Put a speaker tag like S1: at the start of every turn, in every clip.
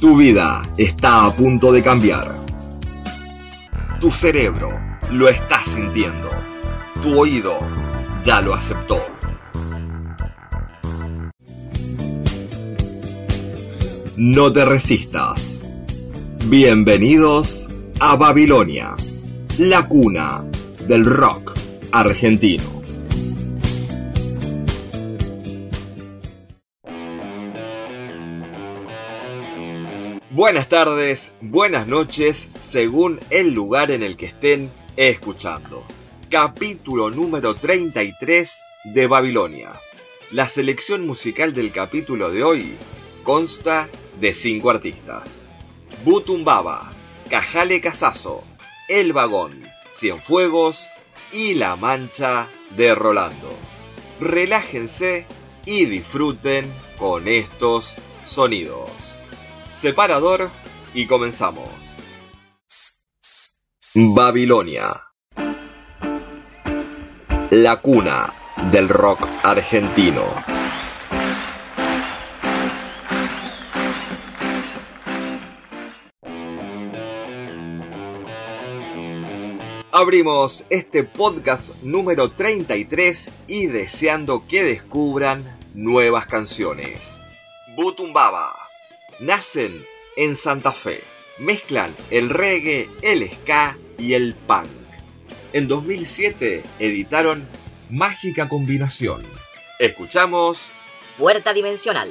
S1: Tu vida está a punto de cambiar. Tu cerebro lo está sintiendo. Tu oído ya lo aceptó. No te resistas. Bienvenidos a Babilonia, la cuna del rock argentino. Buenas tardes, buenas noches, según el lugar en el que estén escuchando. Capítulo número 33 de Babilonia. La selección musical del capítulo de hoy consta de cinco artistas. Butumbaba, Cajale Casazo, El Vagón, Cienfuegos y La Mancha de Rolando. Relájense y disfruten con estos sonidos. Separador y comenzamos. Babilonia. La cuna del rock argentino. Abrimos este podcast número 33 y deseando que descubran nuevas canciones. Butumbaba. Nacen en Santa Fe. Mezclan el reggae, el ska y el punk. En 2007 editaron Mágica Combinación. Escuchamos
S2: Puerta Dimensional.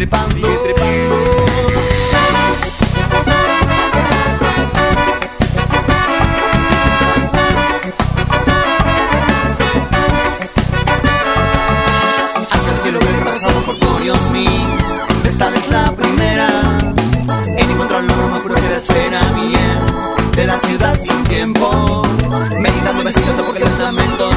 S3: Trepando, sigue trepando. hacia el cielo que atravesado por Dios mío. Esta es la primera en encontrar lo más puro que la esfera mía de la ciudad sin tiempo. Meditando, investigando porque los lamentos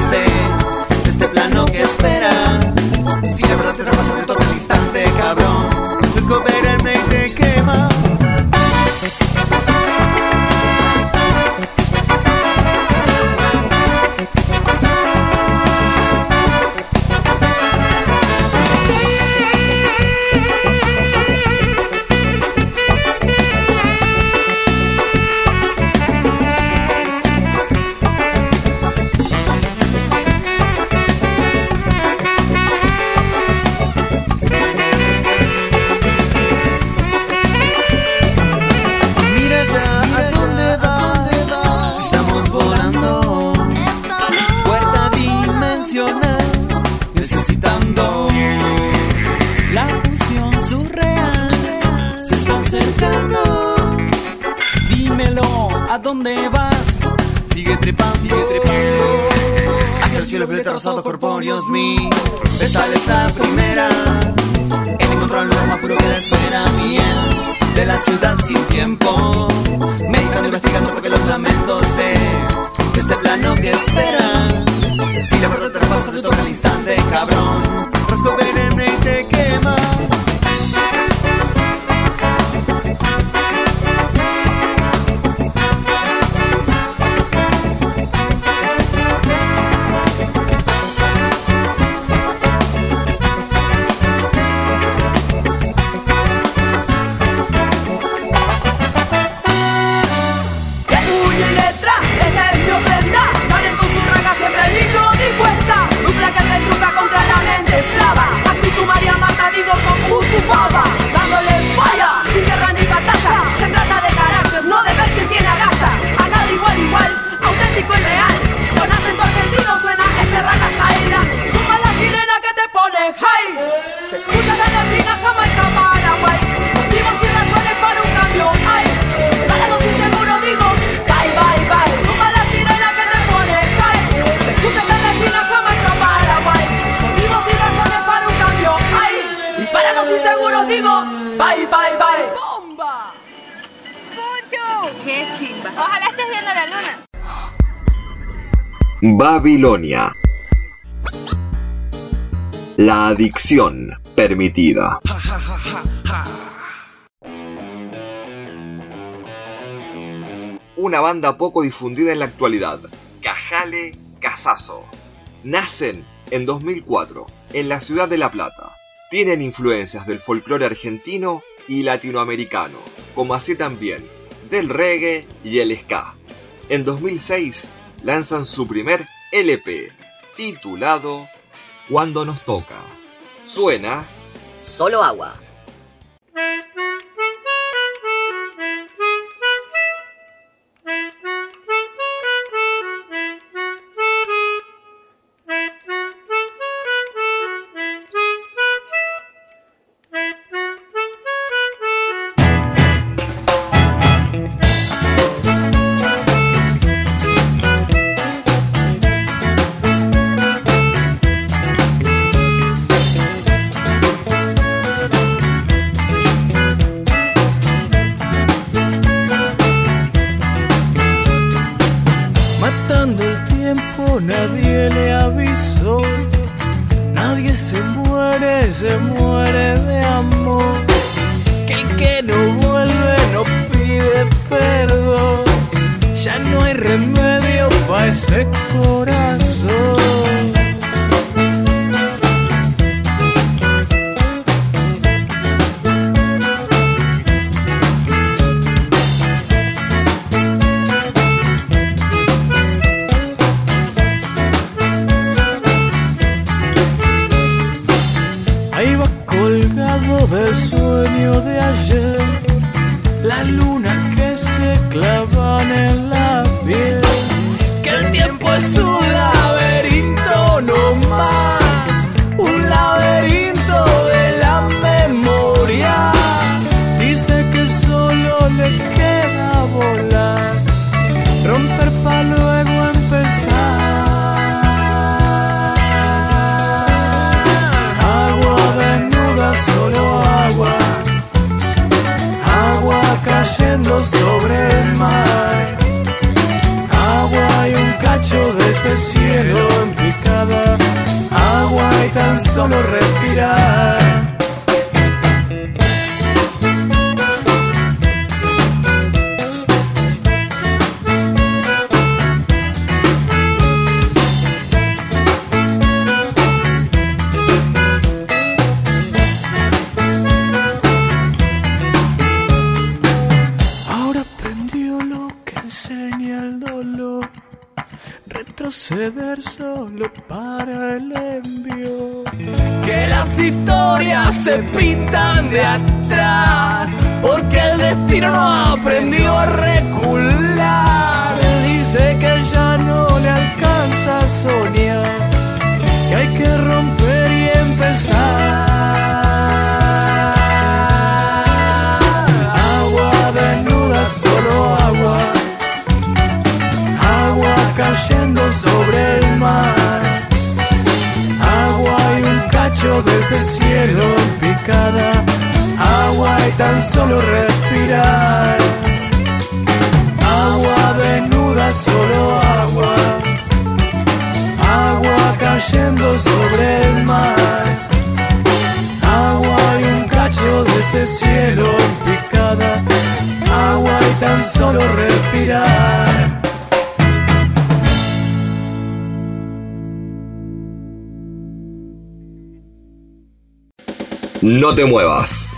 S3: trepando, trepando, hacia el cielo violeta rosado corpóreos mío, esta es la primera, en encontrar lo más puro que la esfera mía de la ciudad sin tiempo. Meditando, investigando porque los lamentos de este plano que espera. Si la verdad te pasa, te toca al instante, cabrón. Rasgo veneno y te.
S1: Babilonia. La adicción permitida. Una banda poco difundida en la actualidad, Cajale Casazo. Nacen en 2004 en la ciudad de La Plata. Tienen influencias del folclore argentino y latinoamericano, como así también del reggae y el ska. En 2006 lanzan su primer LP, titulado Cuando nos toca. Suena
S4: Solo agua.
S5: Del sueño de ayer, la luna que se clava en la tan solo respirar. Ahora aprendió lo que enseña el dolor. Retroceder solo para se pintan de atrás. Porque el destino no aprendió a recular. Dice que ya no le alcanza a soñar.
S1: No te muevas.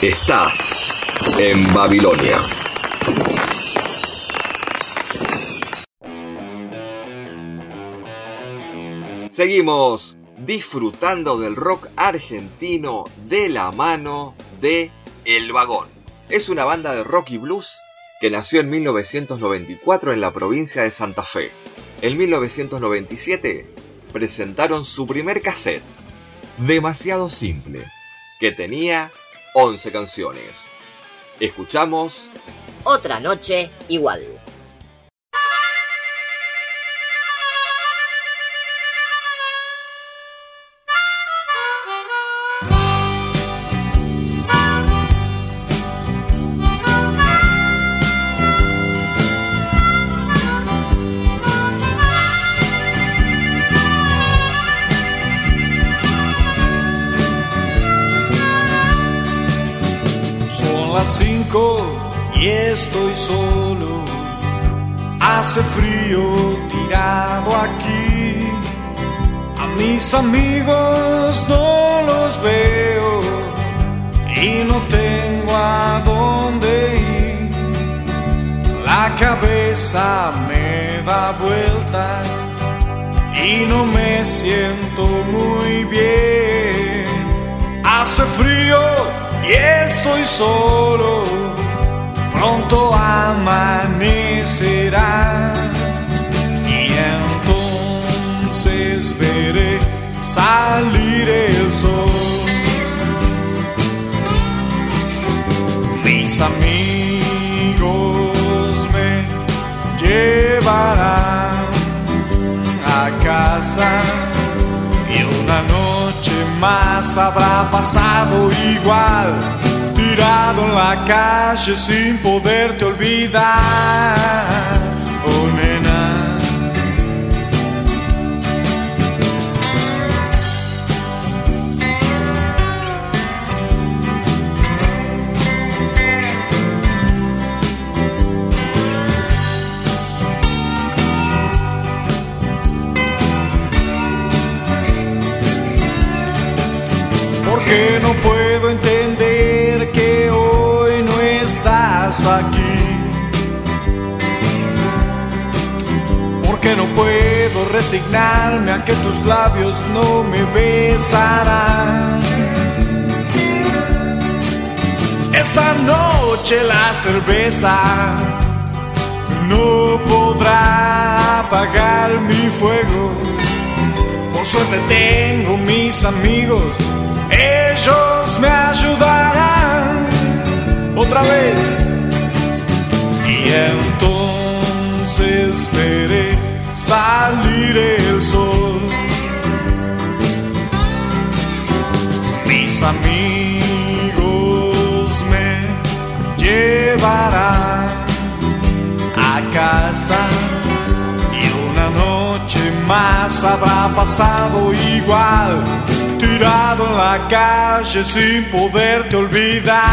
S1: Estás en Babilonia. Seguimos disfrutando del rock argentino de la mano de El Vagón. Es una banda de rock y blues que nació en 1994 en la provincia de Santa Fe. En 1997 presentaron su primer cassette, Demasiado Simple, que tenía 11 canciones. Escuchamos
S4: Otra noche igual.
S6: Cinco y estoy solo. Hace frío tirado aquí. A mis amigos no los veo y no tengo a dónde ir. La cabeza me da vueltas y no me siento muy bien. Hace frío y estoy solo, pronto amanecerá y entonces veré salir el sol. Mis amigos me llevarán a casa y una noche más habrá pasado igual, en la calle sin poderte olvidar. Oh, nena. Porque no puedo entender aquí. Porque no puedo resignarme a que tus labios no me besarán. Esta noche la cerveza no podrá apagar mi fuego. Por suerte tengo mis amigos, ellos me ayudarán otra vez. Y entonces veré salir el sol. Mis amigos me llevarán a casa y una noche más habrá pasado igual, tirado en la calle sin poderte olvidar.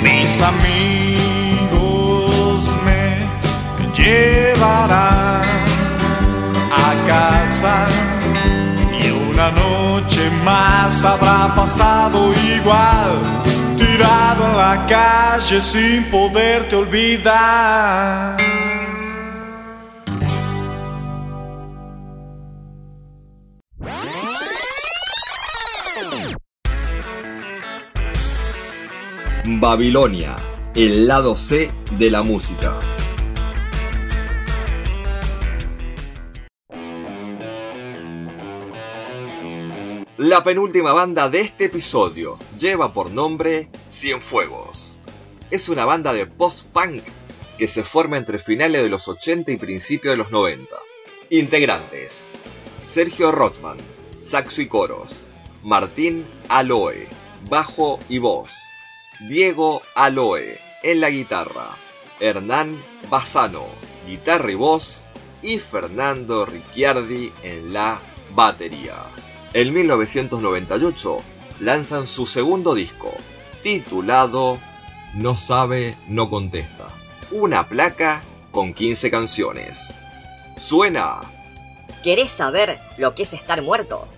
S6: Mis amigos me llevarán a casa y una noche más habrá pasado igual, tirado en la calle sin poderte olvidar.
S1: Babilonia, el lado C de la música. La penúltima banda de este episodio lleva por nombre Cienfuegos. Es una banda de post-punk que se forma entre finales de los 80 y principios de los 90. Integrantes: Sergio Rothman, saxo y coros, Martín Aloe, bajo y voz, Diego Aloe en la guitarra, Hernán Bassano, guitarra y voz, y Fernando Ricciardi en la batería. En 1998 lanzan su segundo disco, titulado No sabe, no contesta. Una placa con 15 canciones. Suena
S4: ¿Querés saber lo que es estar muerto?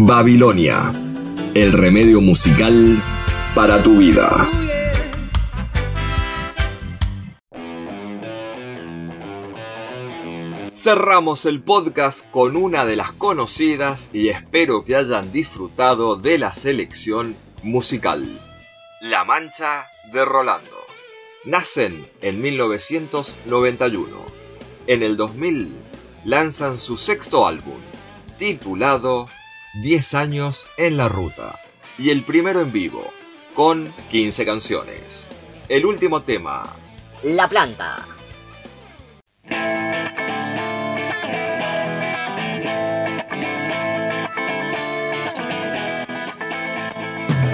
S1: Babilonia, el remedio musical para tu vida. Cerramos el podcast con una de las conocidas y espero que hayan disfrutado de la selección musical. La Mancha de Rolando. Nacen en 1991. En el 2000 lanzan su sexto álbum, titulado 10 años en la ruta, y el primero en vivo, con 15 canciones. El último tema,
S2: La planta.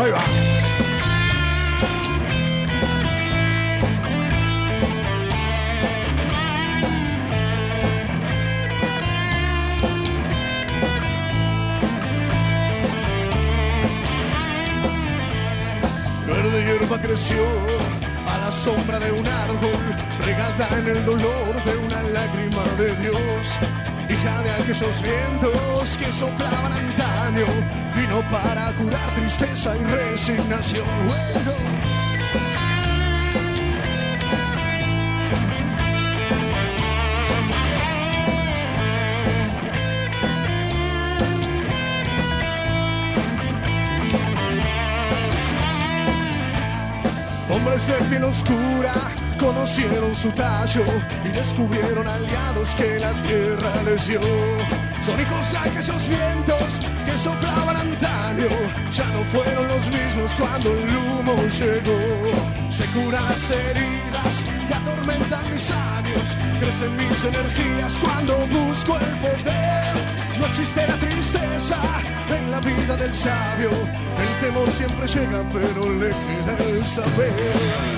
S7: Ahí va. Creció a la sombra de un árbol, regada en el dolor de una lágrima de Dios. Hija de aquellos vientos que soplaban antaño, vino para curar tristeza y resignación. De piel oscura conocieron su tallo y descubrieron aliados que la tierra les dio. Son hijos de aquellos vientos que soplaban antaño, ya no fueron los mismos cuando el humo llegó. Se curan heridas que atormentan mis años, crecen mis energías cuando busco el poder. No existe la tristeza en la vida del sabio. El temor siempre llega, pero le queda el saber.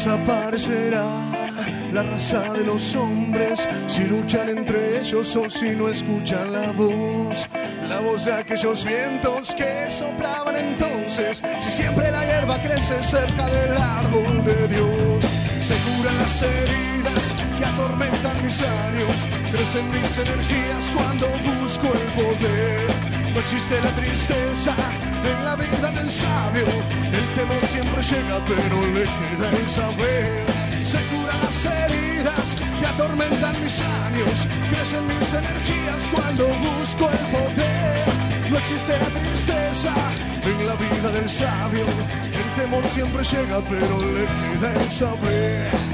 S7: Desaparecerá la raza de los hombres si luchan entre ellos o si no escuchan la voz. La voz de aquellos vientos que soplaban entonces. Si siempre la hierba crece cerca del árbol de Dios. Se curan las heridas que atormentan mis años. Crecen mis energías cuando busco el poder. No existe la tristeza en la vida del sabio. El temor siempre llega, pero le queda el saber. Se curan las heridas que atormentan mis años. Crecen mis energías cuando busco el poder. No existe la tristeza en la vida del sabio. El temor siempre llega, pero le queda el saber.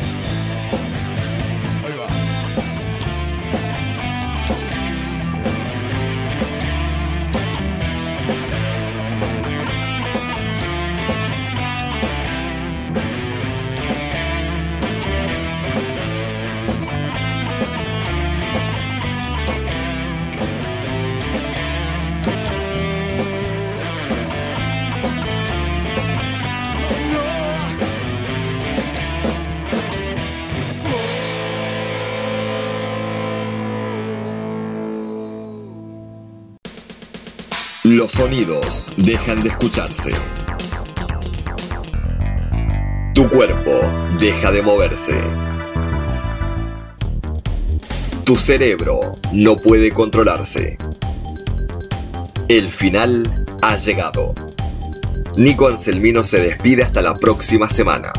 S1: Los sonidos dejan de escucharse. Tu cuerpo deja de moverse. Tu cerebro no puede controlarse. El final ha llegado. Nico Anselmino se despide hasta la próxima semana.